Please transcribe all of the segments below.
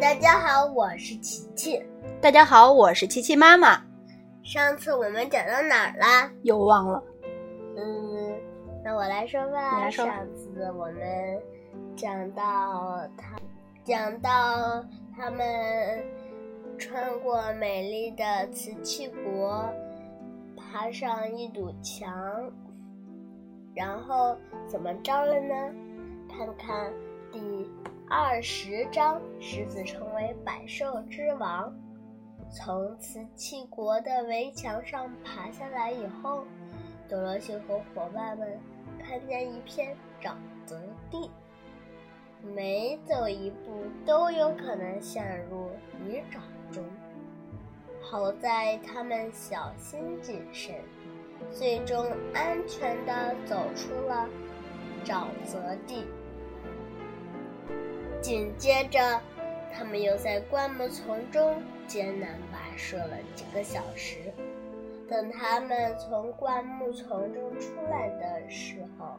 大家好，我是琪琪。大家好，我是琪琪妈妈。上次我们讲到哪儿啦？又忘了。嗯，那我来说吧。来说。上次我们讲到他，讲到他们穿过美丽的瓷器国，爬上一堵墙，然后怎么着了呢？看看第二十章，狮子成为百兽之王。从瓷器国的围墙上爬下来以后，多罗西和伙伴们看见一片沼泽地，每走一步都有可能陷入泥沼中。好在他们小心谨慎，最终安全地走出了沼泽地。紧接着，他们又在灌木丛中艰难跋涉了几个小时。等他们从灌木丛中出来的时候，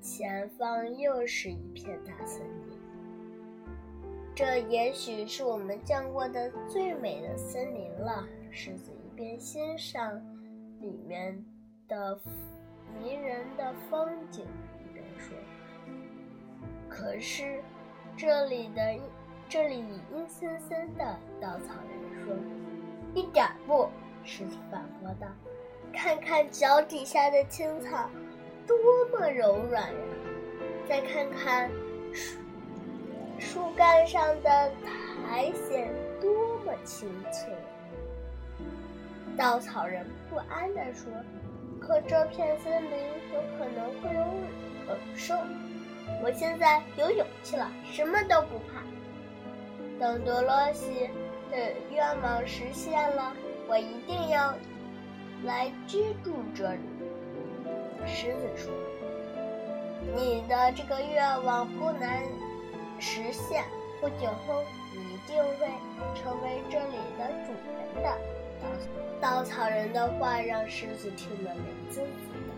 前方又是一片大森林。这也许是我们见过的最美的森林了。狮子一边欣赏里面的迷人的风景，一边说。可是，这里的这里阴森森的。稻草人说：“一点不。”狮子反驳道：“看看脚底下的青草，多么柔软呀！再看看树树干上的苔藓，多么清脆。”稻草人不安地说：“可这片森林有可能会有猛兽。”我现在有勇气了，什么都不怕。等多罗西的愿望实现了，我一定要来居住这里。狮子说：“你的这个愿望不难实现，不久后你一定会成为这里的主人的。”稻草人的话让狮子听得美滋滋的。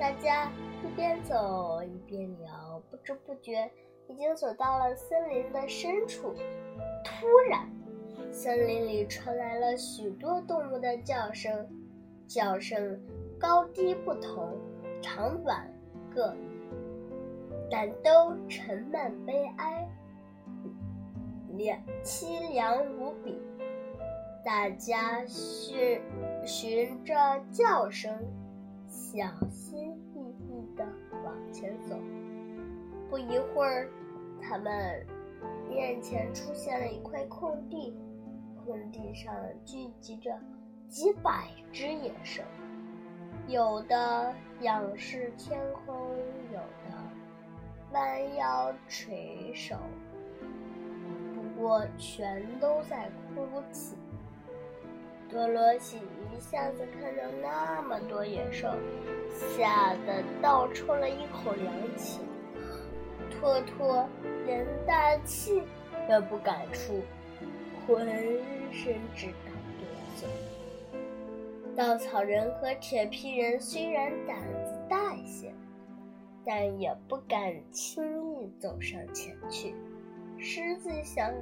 大家。一边走一边聊，不知不觉已经走到了森林的深处。突然，森林里传来了许多动物的叫声，叫声高低不同，长短各异，但都沉闷悲哀，凉凄凉无比。大家循循着叫声，小心翼翼。的往前走，不一会儿，他们面前出现了一块空地，空地上聚集着几百只野兽，有的仰视天空，有的弯腰垂首，不过全都在哭泣。多罗西一下子看到那么多野兽，吓得倒抽了一口凉气。托托连大气也不敢出，浑身直打哆嗦。稻草人和铁皮人虽然胆子大一些，但也不敢轻易走上前去。狮子向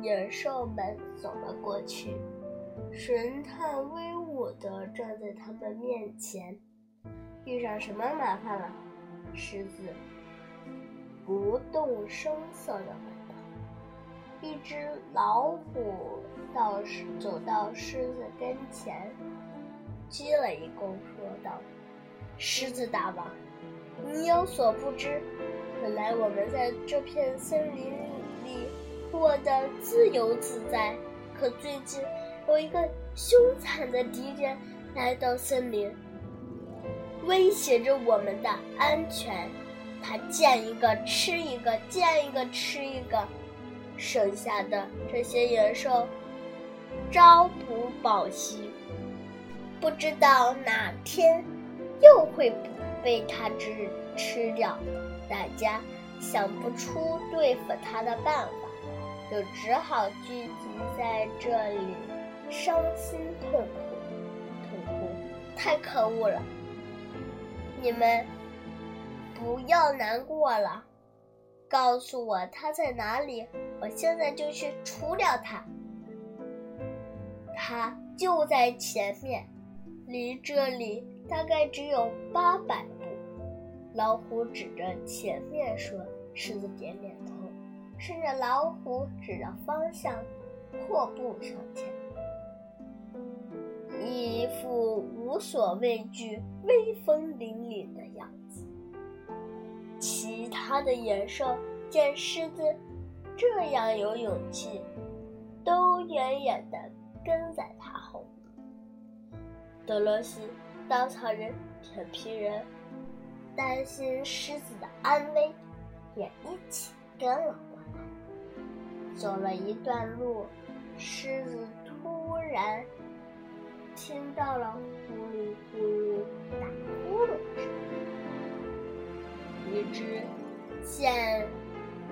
野兽们走了过去。神探威武地站在他们面前，遇上什么麻烦了？狮子不动声色地问道。一只老虎到走到狮子跟前，鞠了一躬，说道：“狮子大王，你有所不知，本来我们在这片森林里过得自由自在，可最近……”有一个凶残的敌人来到森林，威胁着我们的安全。他见一个吃一个，见一个吃一个，剩下的这些野兽朝不保夕，不知道哪天又会被他吃吃掉。大家想不出对付他的办法，就只好聚集在这里。伤心痛苦，痛苦，太可恶了！你们不要难过了，告诉我他在哪里，我现在就去除掉他。他就在前面，离这里大概只有八百步。老虎指着前面说：“狮子点点头，顺着老虎指的方向，阔步向前。”一副无所畏惧、威风凛凛的样子。其他的野兽见狮子这样有勇气，都远远地跟在他后面。德罗西、稻草人、铁皮人担心狮子的安危，也一起跟了过来。走了一段路，狮子突然。听到了呼噜呼噜打呼噜声，一只见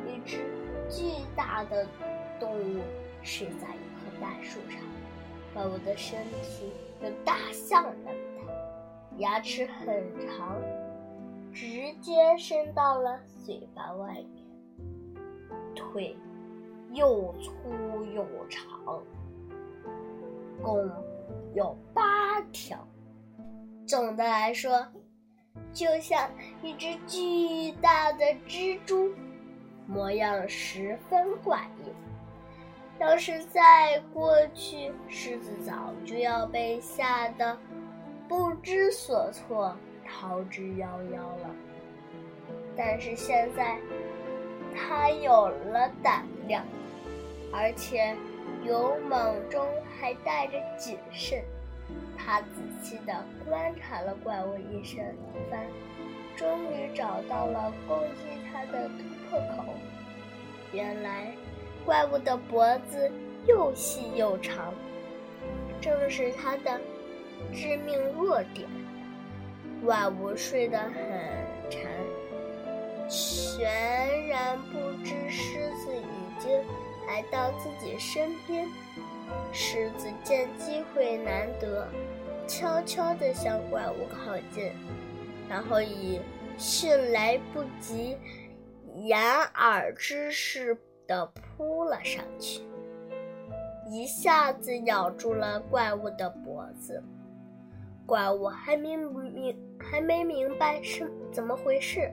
一只巨大的动物睡在一棵大树上，怪物的身体有大象那么大，牙齿很长，直接伸到了嘴巴外面，腿又粗又长，公。有八条，总的来说，就像一只巨大的蜘蛛，模样十分怪异。要是再过去，狮子早就要被吓得不知所措，逃之夭夭了。但是现在，它有了胆量，而且。勇猛中还带着谨慎，他仔细地观察了怪物一身番，终于找到了攻击他的突破口。原来，怪物的脖子又细又长，正是他的致命弱点。怪物睡得很沉，全然不知狮子已经。来到自己身边，狮子见机会难得，悄悄地向怪物靠近，然后以迅雷不及掩耳之势地扑了上去，一下子咬住了怪物的脖子。怪物还没明还没明白是怎么回事，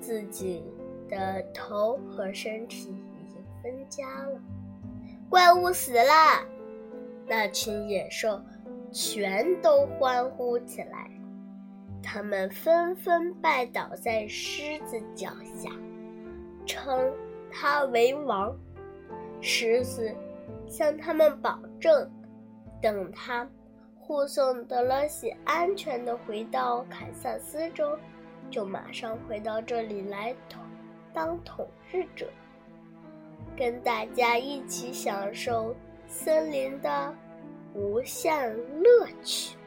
自己的头和身体。分家了，怪物死了！那群野兽全都欢呼起来，他们纷纷拜倒在狮子脚下，称他为王。狮子向他们保证，等他护送德罗西安全的回到堪萨斯州，就马上回到这里来统当统治者。跟大家一起享受森林的无限乐趣。